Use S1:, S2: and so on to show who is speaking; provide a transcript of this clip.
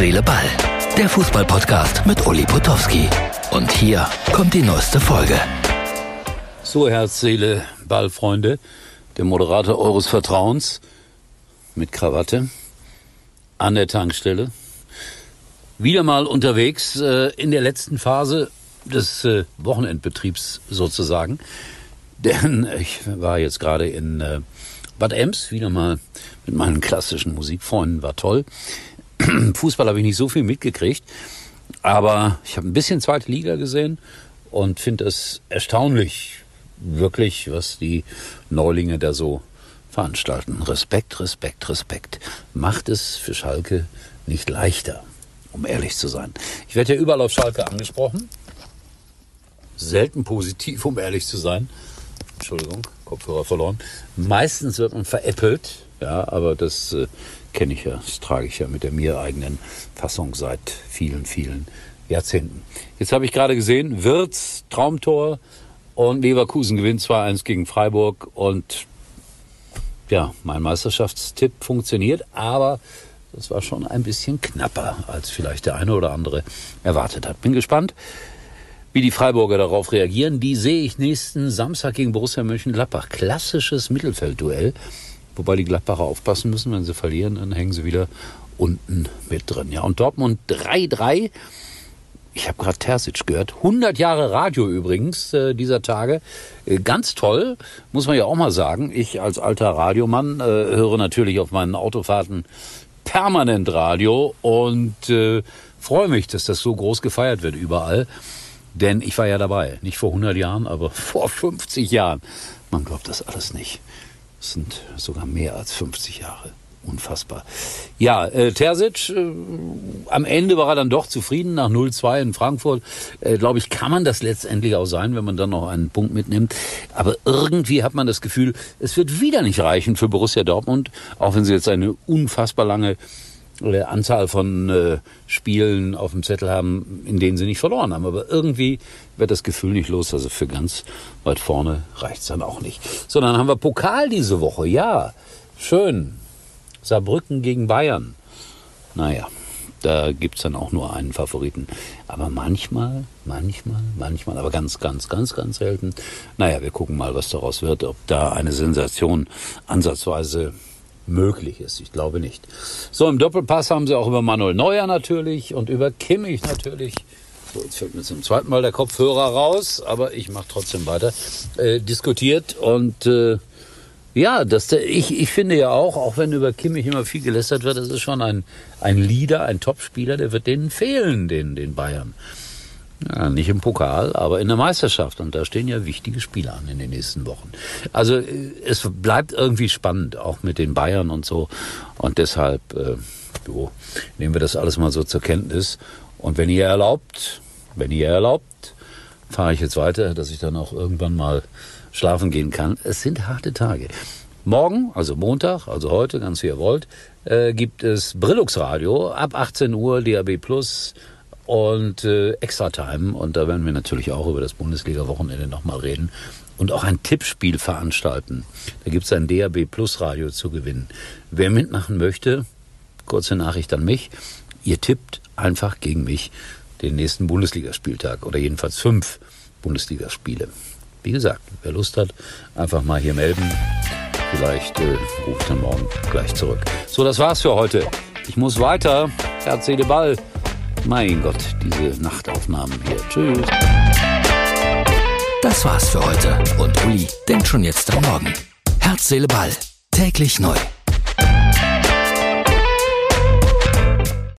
S1: Seele, Ball. Der Fußballpodcast mit Uli Potowski. Und hier kommt die neueste Folge.
S2: So, Herz, Seele, Ball, Freunde. Der Moderator eures Vertrauens mit Krawatte an der Tankstelle. Wieder mal unterwegs äh, in der letzten Phase des äh, Wochenendbetriebs sozusagen. Denn ich war jetzt gerade in äh, Bad Ems, wieder mal mit meinen klassischen Musikfreunden, war toll. Fußball habe ich nicht so viel mitgekriegt, aber ich habe ein bisschen zweite Liga gesehen und finde es erstaunlich, wirklich, was die Neulinge da so veranstalten. Respekt, Respekt, Respekt. Macht es für Schalke nicht leichter, um ehrlich zu sein. Ich werde ja überall auf Schalke angesprochen. Selten positiv, um ehrlich zu sein. Entschuldigung, Kopfhörer verloren. Meistens wird man veräppelt, ja, aber das äh, kenne ich ja, das trage ich ja mit der mir eigenen Fassung seit vielen, vielen Jahrzehnten. Jetzt habe ich gerade gesehen, Wirtz, Traumtor und Leverkusen gewinnt 2-1 gegen Freiburg und ja, mein Meisterschaftstipp funktioniert, aber das war schon ein bisschen knapper, als vielleicht der eine oder andere erwartet hat. Bin gespannt, wie die Freiburger darauf reagieren. Die sehe ich nächsten Samstag gegen Borussia Mönchengladbach. Klassisches Mittelfeldduell. Wobei die Gladbacher aufpassen müssen, wenn sie verlieren, dann hängen sie wieder unten mit drin. Ja, und Dortmund 3-3. Ich habe gerade Terzic gehört. 100 Jahre Radio übrigens äh, dieser Tage. Äh, ganz toll, muss man ja auch mal sagen. Ich als alter Radiomann äh, höre natürlich auf meinen Autofahrten permanent Radio und äh, freue mich, dass das so groß gefeiert wird überall. Denn ich war ja dabei. Nicht vor 100 Jahren, aber vor 50 Jahren. Man glaubt das alles nicht. Es sind sogar mehr als 50 Jahre. Unfassbar. Ja, äh, Terzic, äh, am Ende war er dann doch zufrieden nach 0-2 in Frankfurt. Äh, Glaube ich, kann man das letztendlich auch sein, wenn man dann noch einen Punkt mitnimmt. Aber irgendwie hat man das Gefühl, es wird wieder nicht reichen für Borussia Dortmund, auch wenn sie jetzt eine unfassbar lange Anzahl von äh, Spielen auf dem Zettel haben, in denen sie nicht verloren haben. Aber irgendwie wird das Gefühl nicht los. Also für ganz weit vorne reicht's dann auch nicht. So, dann haben wir Pokal diese Woche. Ja, schön. Saarbrücken gegen Bayern. Naja, da gibt's dann auch nur einen Favoriten. Aber manchmal, manchmal, manchmal, aber ganz, ganz, ganz, ganz selten. Naja, wir gucken mal, was daraus wird. Ob da eine Sensation ansatzweise möglich ist. Ich glaube nicht. So, im Doppelpass haben sie auch über Manuel Neuer natürlich und über Kimmich natürlich. So, jetzt fällt mir zum zweiten Mal der Kopfhörer raus, aber ich mache trotzdem weiter. Äh, diskutiert und äh, ja, das, ich, ich finde ja auch, auch wenn über Kimmich immer viel gelästert wird, das ist schon ein, ein Leader, ein Topspieler, der wird denen fehlen, den, den Bayern. Ja, nicht im Pokal, aber in der Meisterschaft. Und da stehen ja wichtige Spiele an in den nächsten Wochen. Also äh, es bleibt irgendwie spannend, auch mit den Bayern und so. Und deshalb äh, so, nehmen wir das alles mal so zur Kenntnis. Und wenn ihr erlaubt, wenn ihr erlaubt, fahre ich jetzt weiter, dass ich dann auch irgendwann mal schlafen gehen kann. Es sind harte Tage. Morgen, also Montag, also heute, ganz wie ihr wollt, äh, gibt es Brillux Radio ab 18 Uhr, DAB Plus und äh, Extra Time. Und da werden wir natürlich auch über das Bundesliga-Wochenende nochmal reden und auch ein Tippspiel veranstalten. Da gibt es ein DAB Plus Radio zu gewinnen. Wer mitmachen möchte, kurze Nachricht an mich. Ihr tippt einfach gegen mich den nächsten Bundesligaspieltag oder jedenfalls fünf Bundesligaspiele. Wie gesagt, wer Lust hat, einfach mal hier melden. Vielleicht äh, ich dann morgen gleich zurück. So, das war's für heute. Ich muss weiter. Herz, Seele, Ball. Mein Gott, diese Nachtaufnahmen hier. Tschüss.
S1: Das war's für heute. Und Uli denkt schon jetzt am Morgen. Herz, Seele, Ball. Täglich neu.